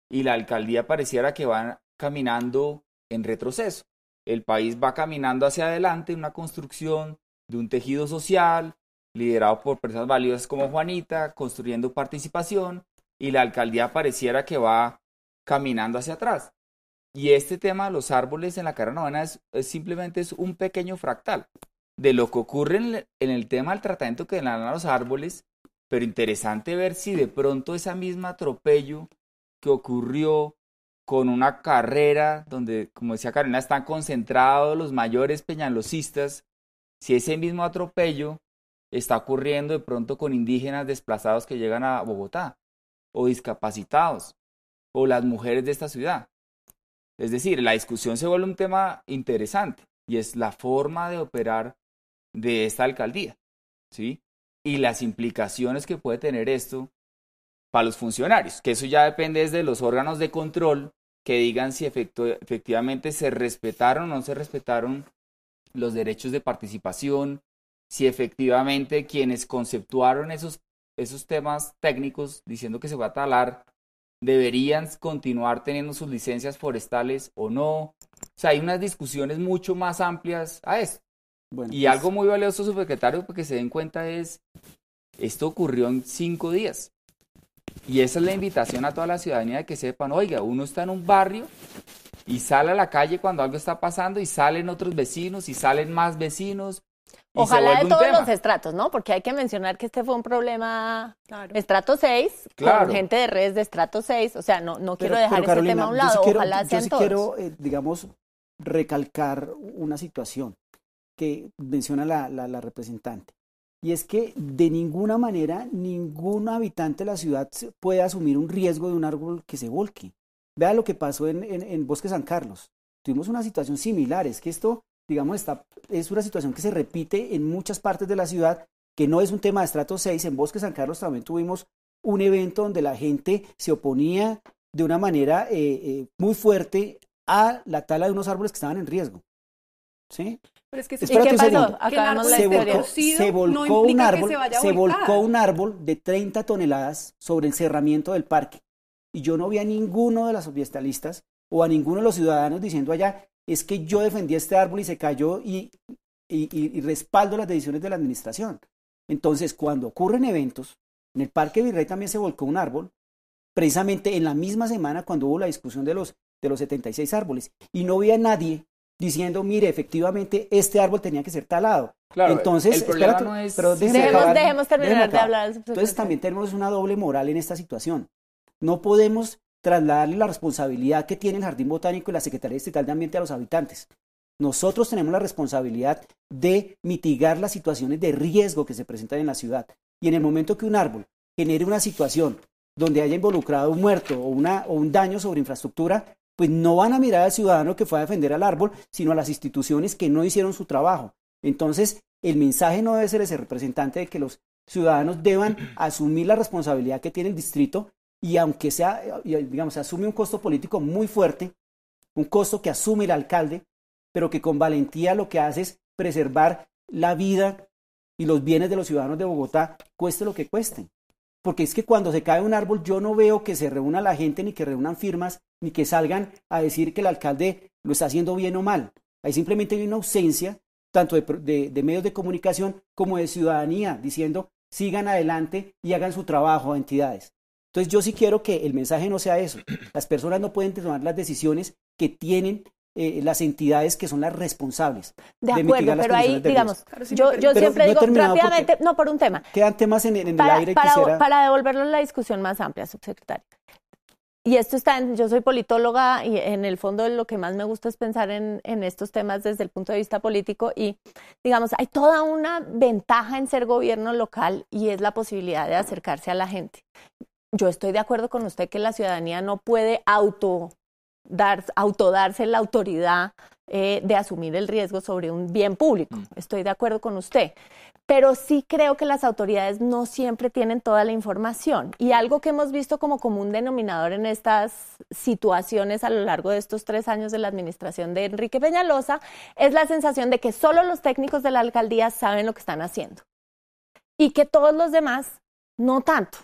y la alcaldía pareciera que va caminando en retroceso. El país va caminando hacia adelante en una construcción de un tejido social liderado por personas valiosas como Juanita, construyendo participación y la alcaldía pareciera que va caminando hacia atrás. Y este tema de los árboles en la carrera novena es, simplemente es un pequeño fractal de lo que ocurre en, el tema del tratamiento que le a los árboles, pero interesante ver si de pronto esa misma atropello que ocurrió con una carrera donde, como decía Carolina, están concentrados los mayores peñalosistas, si ese mismo atropello está ocurriendo de pronto con indígenas desplazados que llegan a Bogotá, o discapacitados, o las mujeres de esta ciudad. Es decir, la discusión se vuelve un tema interesante y es la forma de operar de esta alcaldía, ¿sí? Y las implicaciones que puede tener esto para los funcionarios, que eso ya depende de los órganos de control que digan si efectivamente se respetaron o no se respetaron los derechos de participación, si efectivamente quienes conceptuaron esos, esos temas técnicos diciendo que se va a talar deberían continuar teniendo sus licencias forestales o no. O sea, hay unas discusiones mucho más amplias a esto. y pues algo muy valioso, subsecretario, porque se den cuenta es, esto ocurrió en cinco días. Y esa es la invitación a toda la ciudadanía de que sepan, oiga, uno está en un barrio y sale a la calle cuando algo está pasando y salen otros vecinos y salen más vecinos. Ojalá de todos los estratos, ¿no? Porque hay que mencionar que este fue un problema estrato 6, con gente de redes de estrato 6, o sea, no, no quiero dejar ese tema a un lado, ojalá sean yo sí quiero, eh, digamos, recalcar una situación que menciona la, la representante. Y es que de ninguna manera ningún habitante de la ciudad puede asumir un riesgo de un árbol que se volque. Vea lo que pasó en, en, Bosque San Carlos. Tuvimos una situación similar. Es que esto, digamos, está, es una situación que se repite en muchas partes de la ciudad, que no es un tema de estrato 6. En Bosque San Carlos también tuvimos un evento donde la gente se oponía de una manera eh, eh, muy fuerte a la tala de unos árboles que estaban en riesgo. ¿Sí? Pero es que ¿Y qué pasó? Acabamos se volcó, se volcó un árbol, se, volcó un árbol de 30 toneladas sobre el cerramiento del parque. Y yo no vi a ninguno de los ambientalistas o a ninguno de los ciudadanos diciendo allá, es que yo defendí este árbol y se cayó y, y, respaldo las decisiones de la administración. Entonces, cuando ocurren eventos, en el Parque Virrey también se volcó un árbol, precisamente en la misma semana cuando hubo la discusión de los, de los 76 árboles, y no vi a nadie diciendo, mire, efectivamente este árbol tenía que ser talado. Claro, Entonces, el no es... pero dejemos, terminar de hablar. Entonces también tenemos una doble moral en esta situación. No podemos trasladarle la responsabilidad que tiene el Jardín Botánico y la Secretaría Estatal de Ambiente a los habitantes. Nosotros tenemos la responsabilidad de mitigar las situaciones de riesgo que se presentan en la ciudad. Y en el momento que un árbol genere una situación donde haya involucrado un muerto o, una, o un daño sobre infraestructura, pues no van a mirar al ciudadano que fue a defender al árbol, sino a las instituciones que no hicieron su trabajo. Entonces, el mensaje no debe ser ese representante de que los ciudadanos deban asumir la responsabilidad que tiene el distrito y aunque sea, digamos, asume un costo político muy fuerte, un costo que asume el alcalde, pero que con valentía lo que hace es preservar la vida y los bienes de los ciudadanos de Bogotá, cueste lo que cueste. Porque es que cuando se cae un árbol yo no veo que se reúna la gente ni que reúnan firmas ni que salgan a decir que el alcalde lo está haciendo bien o mal. Hay simplemente una ausencia, tanto de, medios de comunicación como de ciudadanía, diciendo sigan adelante y hagan su trabajo a entidades. Entonces yo sí quiero que el mensaje no sea eso. Las personas no pueden tomar las decisiones que tienen eh, las entidades que son las responsables. De acuerdo, pero ahí, digamos, yo, yo siempre digo rápidamente, no, por un tema. Quedan temas en, el aire para, para devolverlo a la discusión más amplia, subsecretario y esto está en, yo soy politóloga y en el fondo lo que más me gusta es pensar en, en, estos temas desde el punto de vista político y digamos, hay toda una ventaja en ser gobierno local y es la posibilidad de acercarse a la gente. Yo estoy de acuerdo con usted que la ciudadanía no puede auto dar, autodarse la autoridad eh, de asumir el riesgo sobre un bien público. Mm. Estoy de acuerdo con usted pero sí creo que las autoridades no siempre tienen toda la información. Y algo que hemos visto como común denominador en estas situaciones a lo largo de estos tres años de la administración de Enrique Peñalosa es la sensación de que solo los técnicos de la alcaldía saben lo que están haciendo y que todos los demás no tanto.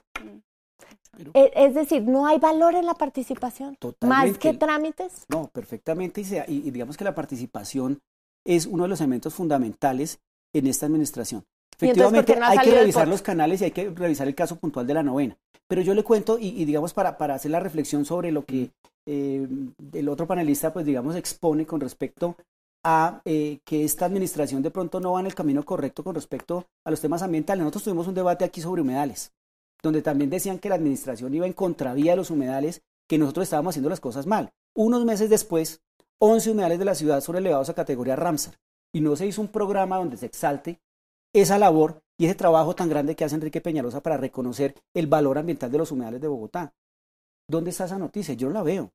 E, es decir, no hay valor en la participación. Totalmente. Más que trámites. No, perfectamente. y digamos que la participación es uno de los elementos fundamentales en esta administración. Efectivamente, hay que revisar los canales y hay que revisar el caso puntual de la novena. Pero yo le cuento, y, digamos, para, para, hacer la reflexión sobre lo que eh, el otro panelista, pues digamos, expone con respecto a eh, que esta administración de pronto no va en el camino correcto con respecto a los temas ambientales. Nosotros tuvimos un debate aquí sobre humedales, donde también decían que la administración iba en contravía de los humedales, que nosotros estábamos haciendo las cosas mal. Unos meses después, 11 humedales de la ciudad son elevados a categoría Ramsar, y no se hizo un programa donde se exalte esa labor y ese trabajo tan grande que hace Enrique Peñalosa para reconocer el valor ambiental de los humedales de Bogotá. ¿Dónde está esa noticia? Yo no la veo.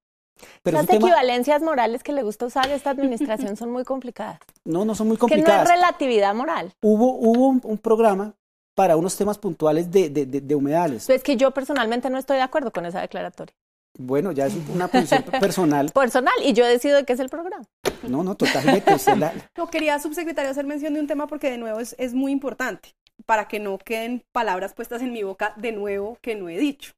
Pero Las equivalencias morales que le gusta usar esta administración son muy complicadas. No, no son muy complicadas. Que no es relatividad moral. Hubo, hubo un, programa para unos temas puntuales de, de, de, humedales. Es que yo personalmente no estoy de acuerdo con esa declaratoria. Bueno, ya es una posición personal. Personal, y yo decido de qué es el programa. No, no, totalmente. No, quería, subsecretario, hacer mención de un tema porque de nuevo es, es muy importante, para que no queden palabras puestas en mi boca de nuevo que no he dicho.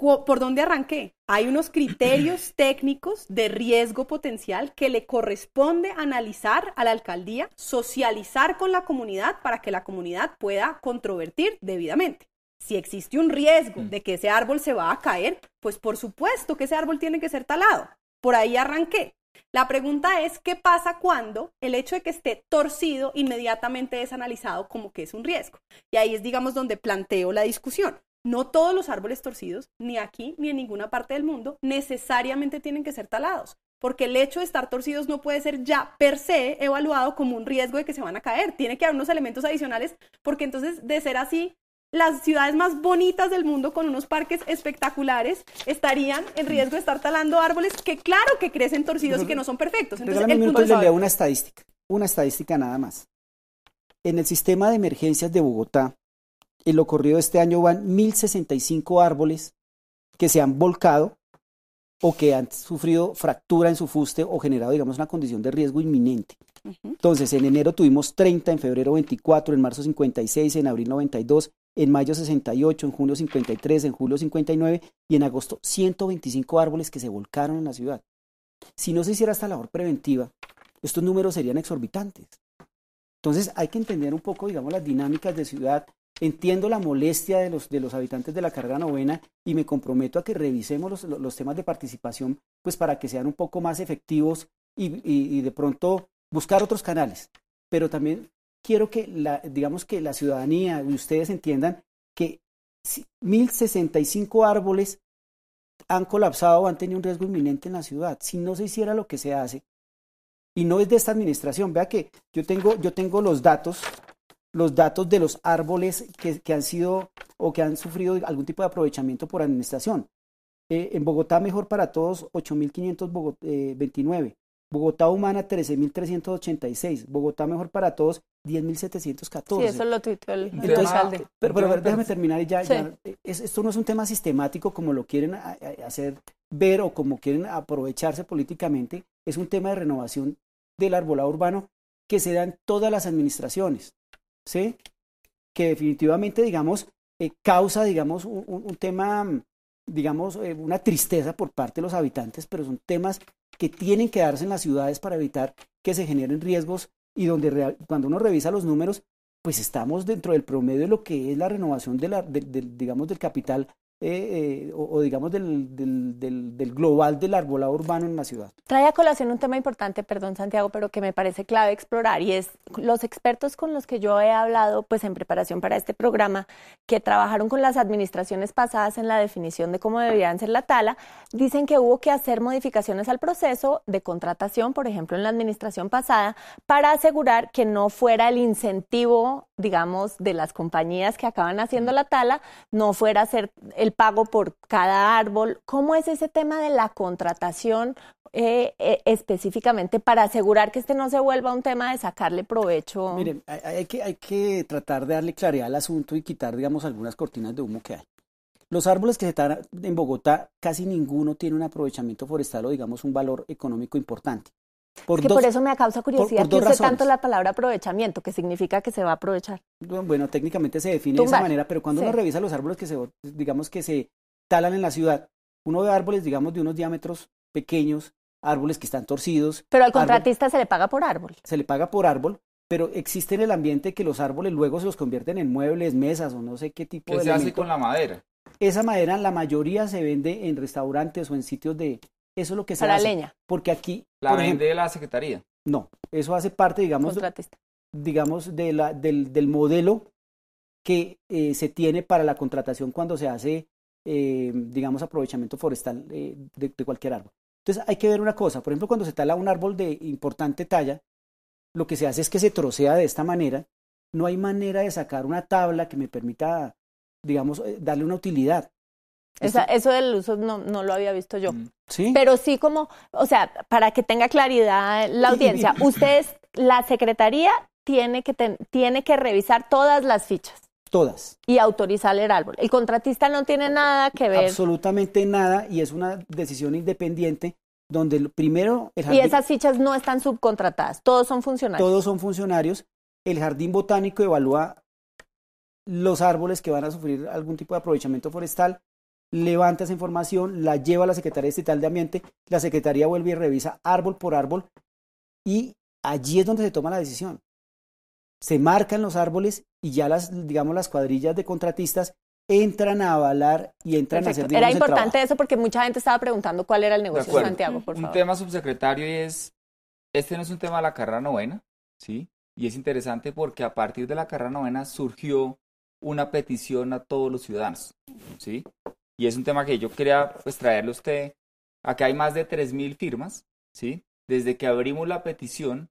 ¿Por dónde arranqué? Hay unos criterios técnicos de riesgo potencial que le corresponde analizar a la alcaldía, socializar con la comunidad para que la comunidad pueda controvertir debidamente. Si existe un riesgo mm. de que ese árbol se va a caer, pues por supuesto que ese árbol tiene que ser talado. Por ahí arranqué. La pregunta es, ¿qué pasa cuando el hecho de que esté torcido inmediatamente es analizado como que es un riesgo? Y ahí es, digamos, donde planteo la discusión. No todos los árboles torcidos, ni aquí ni en ninguna parte del mundo, necesariamente tienen que ser talados, porque el hecho de estar torcidos no puede ser ya per se evaluado como un riesgo de que se van a caer. Tiene que haber unos elementos adicionales, porque entonces, de ser así, las ciudades más bonitas del mundo con unos parques espectaculares estarían en riesgo de estar talando árboles que claro que crecen torcidos y que no son perfectos. Entonces, el punto le una estadística, una estadística nada más. En el sistema de emergencias de Bogotá, en lo corrido este año van 1.065 árboles que se han volcado o que han sufrido fractura en su fuste o generado, digamos, una condición de riesgo inminente. Entonces, en enero tuvimos 30, en febrero 24, en marzo 56, en abril 92, en mayo 68, en junio 53, en julio 59 y en agosto 125 árboles que se volcaron en la ciudad. Si no se hiciera esta labor preventiva, estos números serían exorbitantes. Entonces hay que entender un poco, digamos, las dinámicas de ciudad. Entiendo la molestia de los, de los habitantes de la carrera novena y me comprometo a que revisemos los, temas de participación, pues para que sean un poco más efectivos y, y de pronto buscar otros canales. Pero también quiero que la, digamos que la ciudadanía y ustedes entiendan que 1065 árboles han colapsado o han tenido un riesgo inminente en la ciudad. Si no se hiciera lo que se hace, y no es de esta administración, vea que yo tengo, yo tengo los datos, los datos de los árboles que, que han sido o que han sufrido algún tipo de aprovechamiento por administración. Eh, en Bogotá, mejor para todos, 8.529. Bogotá Humana 13.386, Bogotá Mejor para Todos 10.714. Sí, eso lo tuiteó el, alcalde. Pero, pero, déjame terminar y ya, esto no es un tema sistemático como lo quieren hacer ver o como quieren aprovecharse políticamente, es un tema de renovación del arbolado urbano que se da en todas las administraciones, Que definitivamente, digamos, eh, causa, digamos, un, un tema, digamos, eh, una tristeza por parte de los habitantes, pero son temas que tienen que darse en las ciudades para evitar que se generen riesgos y donde cuando uno revisa los números, pues estamos dentro del promedio de lo que es la renovación de la, digamos, del capital eh, eh, o, digamos del, del, del, global del arbolado urbano en la ciudad. Trae a colación un tema importante, perdón Santiago, pero que me parece clave explorar y es los expertos con los que yo he hablado pues en preparación para este programa que trabajaron con las administraciones pasadas en la definición de cómo deberían ser la tala, dicen que hubo que hacer modificaciones al proceso de contratación, por ejemplo en la administración pasada, para asegurar que no fuera el incentivo, digamos, de las compañías que acaban haciendo la tala, no fuera a ser el pago por cada árbol. ¿Cómo es ese tema de la contratación eh, eh, específicamente para asegurar que este no se vuelva un tema de sacarle provecho? Miren, hay, que, hay que tratar de darle claridad al asunto y quitar, digamos, algunas cortinas de humo que hay. Los árboles que se están en Bogotá, casi ninguno tiene un aprovechamiento forestal o, digamos, un valor económico importante. Por, por eso me causa curiosidad que use tanto la palabra aprovechamiento, que significa que se va a aprovechar. Bueno, técnicamente se define de esa manera, pero cuando uno revisa los árboles que se, digamos que se talan en la ciudad, uno ve árboles, digamos, de unos diámetros pequeños, árboles que están torcidos. Pero al contratista se le paga por árbol. Se le paga por árbol, pero existe en el ambiente que los árboles luego se los convierten en muebles, mesas o no sé qué tipo ¿Qué de se hace con la madera? Esa madera, la mayoría se vende en restaurantes o en sitios de, eso es lo que se Para hace. leña. Porque aquí. ¿La vende la Secretaría? No, eso hace parte, digamos, digamos de la, del, del modelo que eh, se tiene para la contratación cuando se hace, eh, digamos, aprovechamiento forestal eh, de, de, cualquier árbol. Entonces hay que ver una cosa, por ejemplo, cuando se tala un árbol de importante talla, lo que se hace es que se trocea de esta manera, no hay manera de sacar una tabla que me permita, digamos, darle una utilidad. Eso del uso no, no, lo había visto yo. Mm. ¿Sí? Pero sí como, o sea, para que tenga claridad la audiencia, ustedes, la Secretaría tiene que, tiene que revisar todas las fichas. Todas. Y autorizar el árbol. El contratista no tiene nada que ver. Absolutamente nada y es una decisión independiente donde primero el jardín, Y esas fichas no están subcontratadas, todos son funcionarios. Todos son funcionarios. El jardín botánico evalúa los árboles que van a sufrir algún tipo de aprovechamiento forestal, levanta esa información, la lleva a la Secretaría Estatal de Ambiente, la Secretaría vuelve y revisa árbol por árbol y allí es donde se toma la decisión. Se marcan los árboles y ya las, digamos, las cuadrillas de contratistas entran a avalar y entran a hacer Era importante eso porque mucha gente estaba preguntando cuál era el negocio de, Santiago, por Un tema subsecretario es, este no es un tema de la carrera novena, ¿sí? Y es interesante porque a partir de la carrera novena surgió una petición a todos los ciudadanos, ¿sí? Y es un tema que yo quería pues traerle a usted. Acá hay más de 3.000 firmas, ¿sí? Desde que abrimos la petición,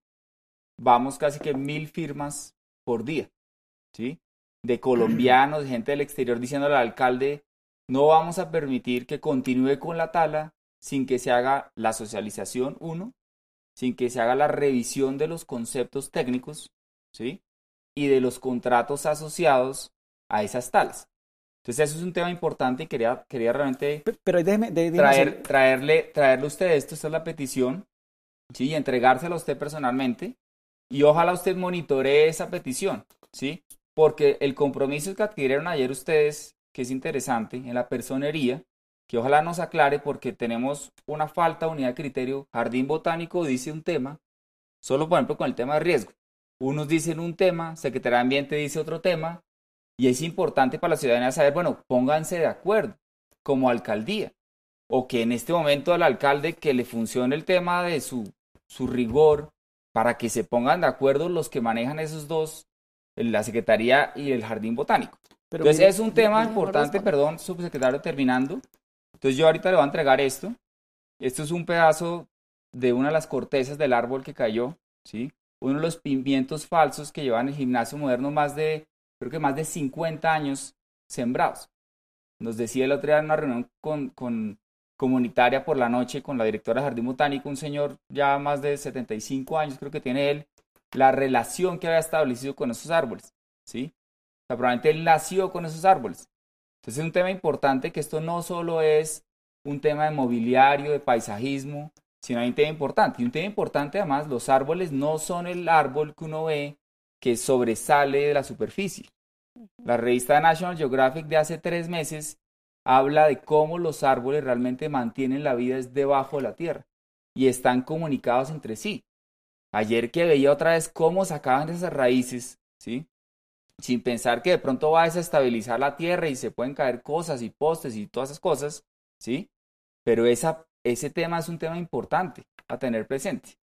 vamos casi que mil firmas por día, ¿sí? De colombianos, de gente del exterior diciéndole al alcalde, no vamos a permitir que continúe con la tala sin que se haga la socialización, uno, sin que se haga la revisión de los conceptos técnicos, ¿sí? Y de los contratos asociados a esas talas. Entonces eso es un tema importante y quería, quería realmente Pero traer, traerle, traerle a usted esto, esta es la petición, ¿sí? y entregársela a usted personalmente y ojalá usted monitoree esa petición, ¿sí? porque el compromiso que adquirieron ayer ustedes, que es interesante, en la personería, que ojalá nos aclare porque tenemos una falta de unidad de criterio. Jardín Botánico dice un tema, solo por ejemplo con el tema de riesgo. Unos dicen un tema, Secretaría de Ambiente dice otro tema, y es importante para la ciudadanía saber, bueno, pónganse de acuerdo como alcaldía. O que en este momento al alcalde que le funcione el tema de su, su rigor para que se pongan de acuerdo los que manejan esos dos, la Secretaría y el Jardín Botánico. Entonces es un tema importante, perdón, subsecretario, terminando. Entonces yo ahorita le voy a entregar esto. Esto es un pedazo de una de las cortezas del árbol que cayó, ¿sí? Uno de los pimientos falsos que llevan el gimnasio moderno más de creo que más de 50 años sembrados. Nos decía el otro día en una reunión comunitaria por la noche con la directora de Jardín Botánico, un señor ya más de 75 años, creo que tiene él, la relación que había establecido con esos árboles, ¿sí? O sea, probablemente él nació con esos árboles. Entonces es un tema importante que esto no solo es un tema de mobiliario, de paisajismo, sino hay un tema importante. Y un tema importante además, los árboles no son el árbol que uno ve que sobresale de la superficie. La revista National Geographic de hace tres meses habla de cómo los árboles realmente mantienen la vida debajo de la tierra y están comunicados entre sí. Ayer que veía otra vez cómo sacaban esas raíces, ¿sí? sin pensar que de pronto va a desestabilizar la tierra y se pueden caer cosas y postes y todas esas cosas, ¿sí? Pero esa, ese tema es un tema importante a tener presente.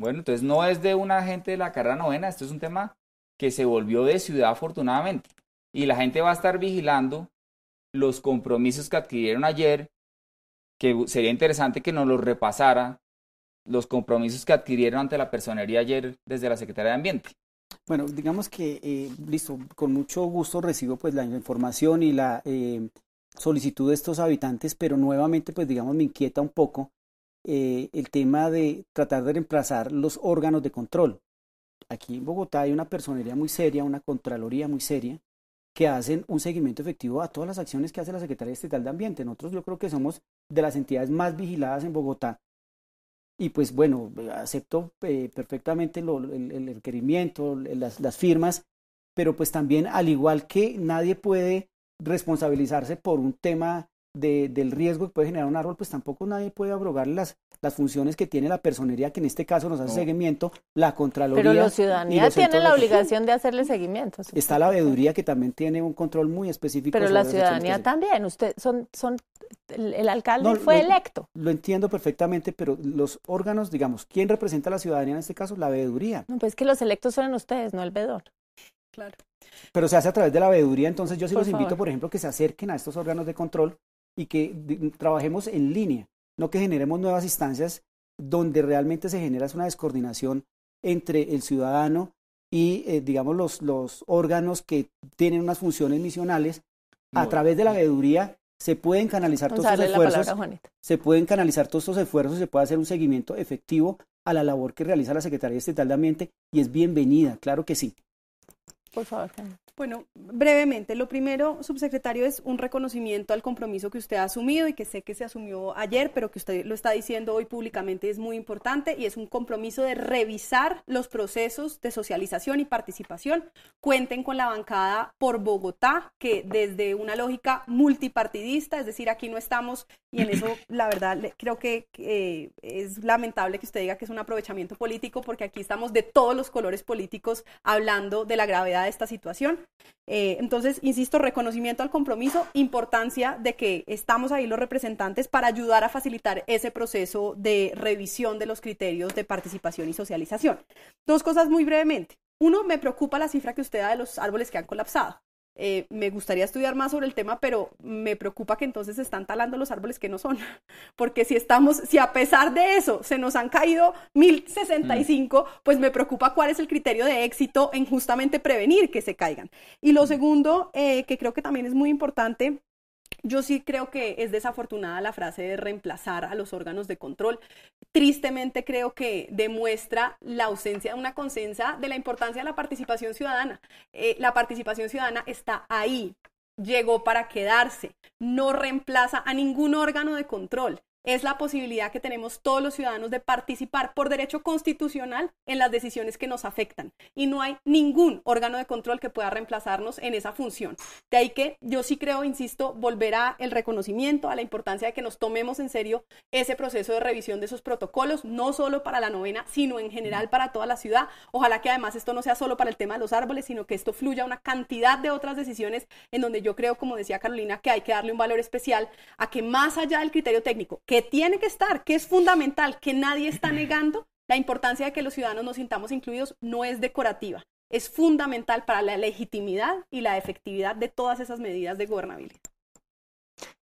Bueno, entonces no es de una gente de la carrera novena, esto es un tema que se volvió de ciudad afortunadamente. Y la gente va a estar vigilando los compromisos que adquirieron ayer, que sería interesante que nos los repasara, los compromisos que adquirieron ante la personería ayer desde la Secretaría de Ambiente. Bueno, digamos que, eh, listo, con mucho gusto recibo pues la información y la eh, solicitud de estos habitantes, pero nuevamente pues digamos me inquieta un poco eh, el tema de tratar de reemplazar los órganos de control. Aquí en Bogotá hay una personería muy seria, una contraloría muy seria, que hacen un seguimiento efectivo a todas las acciones que hace la Secretaría Estatal de Ambiente. Nosotros yo creo que somos de las entidades más vigiladas en Bogotá. Y pues bueno, acepto eh, perfectamente el, requerimiento, las, las firmas, pero pues también al igual que nadie puede responsabilizarse por un tema de, del riesgo que puede generar un árbol, pues tampoco nadie puede abrogar las, las funciones que tiene la personería, que en este caso nos hace seguimiento, la Contraloría. Pero la ciudadanía tiene la obligación de hacerle seguimiento. Está la veeduría que también tiene un control muy específico. Pero la ciudadanía también, usted son, son el, alcalde fue electo. Lo entiendo perfectamente, pero los órganos, digamos, ¿quién representa a la ciudadanía en este caso? La veeduría. No, pues que los electos son ustedes, no el vedor. Claro. Pero se hace a través de la veeduría, entonces yo sí los invito, por ejemplo, que se acerquen a estos órganos de control y que trabajemos en línea, no que generemos nuevas instancias donde realmente se genera una descoordinación entre el ciudadano y, eh, digamos, los, los órganos que tienen unas funciones misionales. A través de la veeduría se pueden canalizar todos estos esfuerzos. se pueden canalizar todos estos esfuerzos, se puede hacer un seguimiento efectivo a la labor que realiza la Secretaría Estatal de Ambiente y es bienvenida, claro que sí. Por favor. Bueno, brevemente, lo primero, subsecretario, es un reconocimiento al compromiso que usted ha asumido y que sé que se asumió ayer, pero que usted lo está diciendo hoy públicamente es muy importante y es un compromiso de revisar los procesos de socialización y participación. Cuenten con la bancada por Bogotá, que desde una lógica multipartidista, es decir, aquí no estamos, y en eso la verdad creo que eh, es lamentable que usted diga que es un aprovechamiento político, porque aquí estamos de todos los colores políticos hablando de la gravedad de esta situación. Eh, entonces, insisto, reconocimiento al compromiso, importancia de que estamos ahí los representantes para ayudar a facilitar ese proceso de revisión de los criterios de participación y socialización. Dos cosas muy brevemente. Uno, me preocupa la cifra que usted da de los árboles que han colapsado. Eh, me gustaría estudiar más sobre el tema, pero me preocupa que entonces se están talando los árboles que no son. Porque si estamos, si a pesar de eso se nos han caído 1065, mm. pues me preocupa cuál es el criterio de éxito en justamente prevenir que se caigan. Y lo segundo, eh, que creo que también es muy importante, yo sí creo que es desafortunada la frase de reemplazar a los órganos de control. Tristemente creo que demuestra la ausencia de una conciencia de la importancia de la participación ciudadana. Eh, la participación ciudadana está ahí, llegó para quedarse, no reemplaza a ningún órgano de control es la posibilidad que tenemos todos los ciudadanos de participar por derecho constitucional en las decisiones que nos afectan. Y no hay ningún órgano de control que pueda reemplazarnos en esa función. De ahí que yo sí creo, insisto, volverá el reconocimiento a la importancia de que nos tomemos en serio ese proceso de revisión de esos protocolos, no solo para la novena, sino en general para toda la ciudad. Ojalá que además esto no sea solo para el tema de los árboles, sino que esto fluya a una cantidad de otras decisiones en donde yo creo, como decía Carolina, que hay que darle un valor especial a que más allá del criterio técnico, que tiene que estar, que es fundamental, que nadie está negando, la importancia de que los ciudadanos nos sintamos incluidos no es decorativa, es fundamental para la legitimidad y la efectividad de todas esas medidas de gobernabilidad.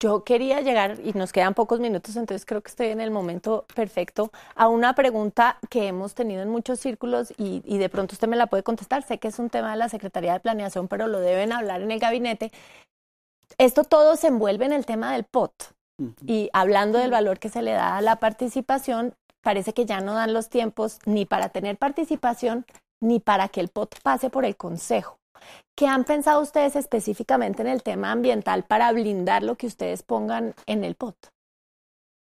Yo quería llegar, y nos quedan pocos minutos, entonces creo que estoy en el momento perfecto, a una pregunta que hemos tenido en muchos círculos y, y, de pronto usted me la puede contestar. Sé que es un tema de la Secretaría de Planeación, pero lo deben hablar en el gabinete. Esto todo se envuelve en el tema del POT. Y hablando del valor que se le da a la participación, parece que ya no dan los tiempos ni para tener participación ni para que el POT pase por el Consejo. ¿Qué han pensado ustedes específicamente en el tema ambiental para blindar lo que ustedes pongan en el POT?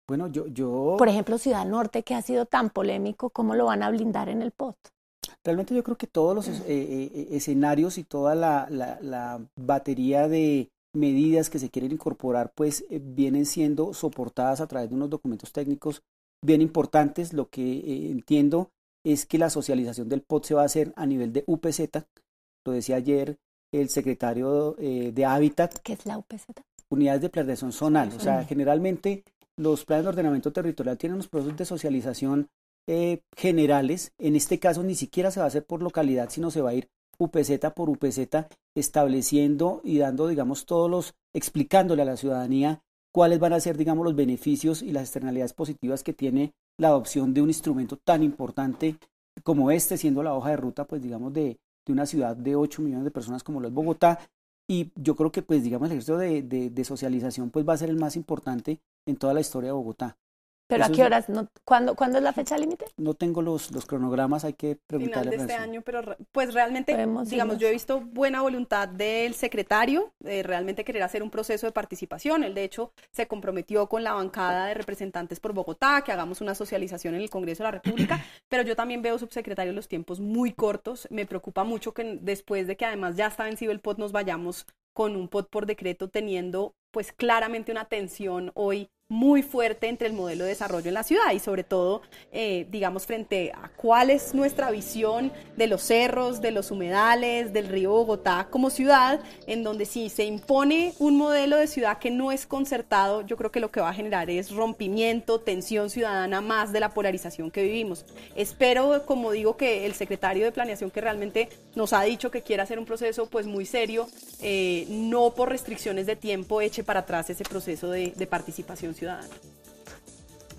Bueno, yo, yo... Por ejemplo, Ciudad Norte, que ha sido tan polémico, ¿cómo lo van a blindar en el POT? Realmente yo creo que todos los eh, eh, escenarios y toda la batería de, medidas que se quieren incorporar pues eh, vienen siendo soportadas a través de unos documentos técnicos bien importantes. Lo que eh, entiendo es que la socialización del POT se va a hacer a nivel de UPZ. Lo decía ayer el secretario eh, de Hábitat. ¿Qué es la UPZ? Unidades de planeación zonal. O sea, generalmente los planes de ordenamiento territorial tienen unos procesos de socialización eh, generales. En este caso ni siquiera se va a hacer por localidad, sino se va a ir UPZ por UPZ, estableciendo y dando, digamos, todos los, explicándole a la ciudadanía cuáles van a ser, digamos, los beneficios y las externalidades positivas que tiene la adopción de un instrumento tan importante como este, siendo la hoja de ruta, pues, digamos, de, de una ciudad de 8 millones de personas como lo es Bogotá. Y yo creo que, pues, digamos, el ejercicio de, de, de socialización, pues, va a ser el más importante en toda la historia de Bogotá. ¿Pero a qué horas? No, ¿cuándo, ¿Cuándo es la fecha límite? No tengo los, los cronogramas, hay que preguntarle. Final de este año, pero pues realmente, digamos, yo he visto buena voluntad del secretario de realmente querer hacer un proceso de participación. Él, de hecho, se comprometió con la bancada de representantes por Bogotá, que hagamos una socialización en el Congreso de la República, pero yo también veo, subsecretario, los tiempos muy cortos. Me preocupa mucho que después de que además ya está vencido el POT, nos vayamos con un POT por decreto teniendo pues claramente una tensión hoy muy fuerte entre el modelo de desarrollo en la ciudad y sobre todo, eh, digamos, frente a cuál es nuestra visión de los cerros, de los humedales, del río Bogotá como ciudad, en donde si se impone un modelo de ciudad que no es concertado, yo creo que lo que va a generar es rompimiento, tensión ciudadana más de la polarización que vivimos. Espero, como digo, que el secretario de Planeación que realmente nos ha dicho que quiere hacer un proceso pues muy serio, eh, no por restricciones de tiempo eche para atrás ese proceso de, de participación ciudadana.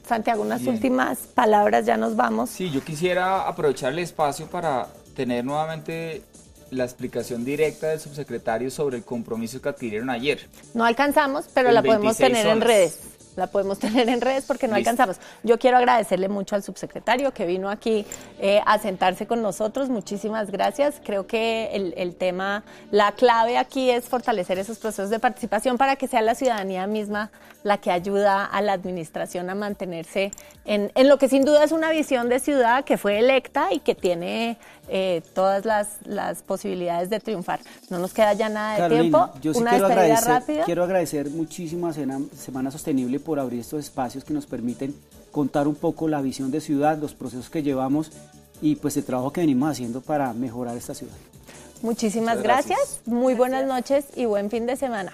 Santiago, unas últimas palabras, ya nos vamos. Sí, yo quisiera aprovechar el espacio para tener nuevamente la explicación directa del subsecretario sobre el compromiso que adquirieron ayer. No alcanzamos, pero la podemos tener en redes la podemos tener en redes porque no alcanzamos. Yo quiero agradecerle mucho al subsecretario que vino aquí eh, a sentarse con nosotros. Muchísimas gracias. Creo que el, el, tema, la clave aquí es fortalecer esos procesos de participación para que sea la ciudadanía misma la que ayuda a la administración a mantenerse en, en lo que sin duda es una visión de ciudad que fue electa y que tiene eh, todas las, las, posibilidades de triunfar. No nos queda ya nada de tiempo. Yo sí quiero agradecer, quiero agradecer muchísimo a Semana Sostenible por abrir estos espacios que nos permiten contar un poco la visión de ciudad, los procesos que llevamos y pues el trabajo que venimos haciendo para mejorar esta ciudad. Muchísimas gracias. Muy buenas noches y buen fin de semana.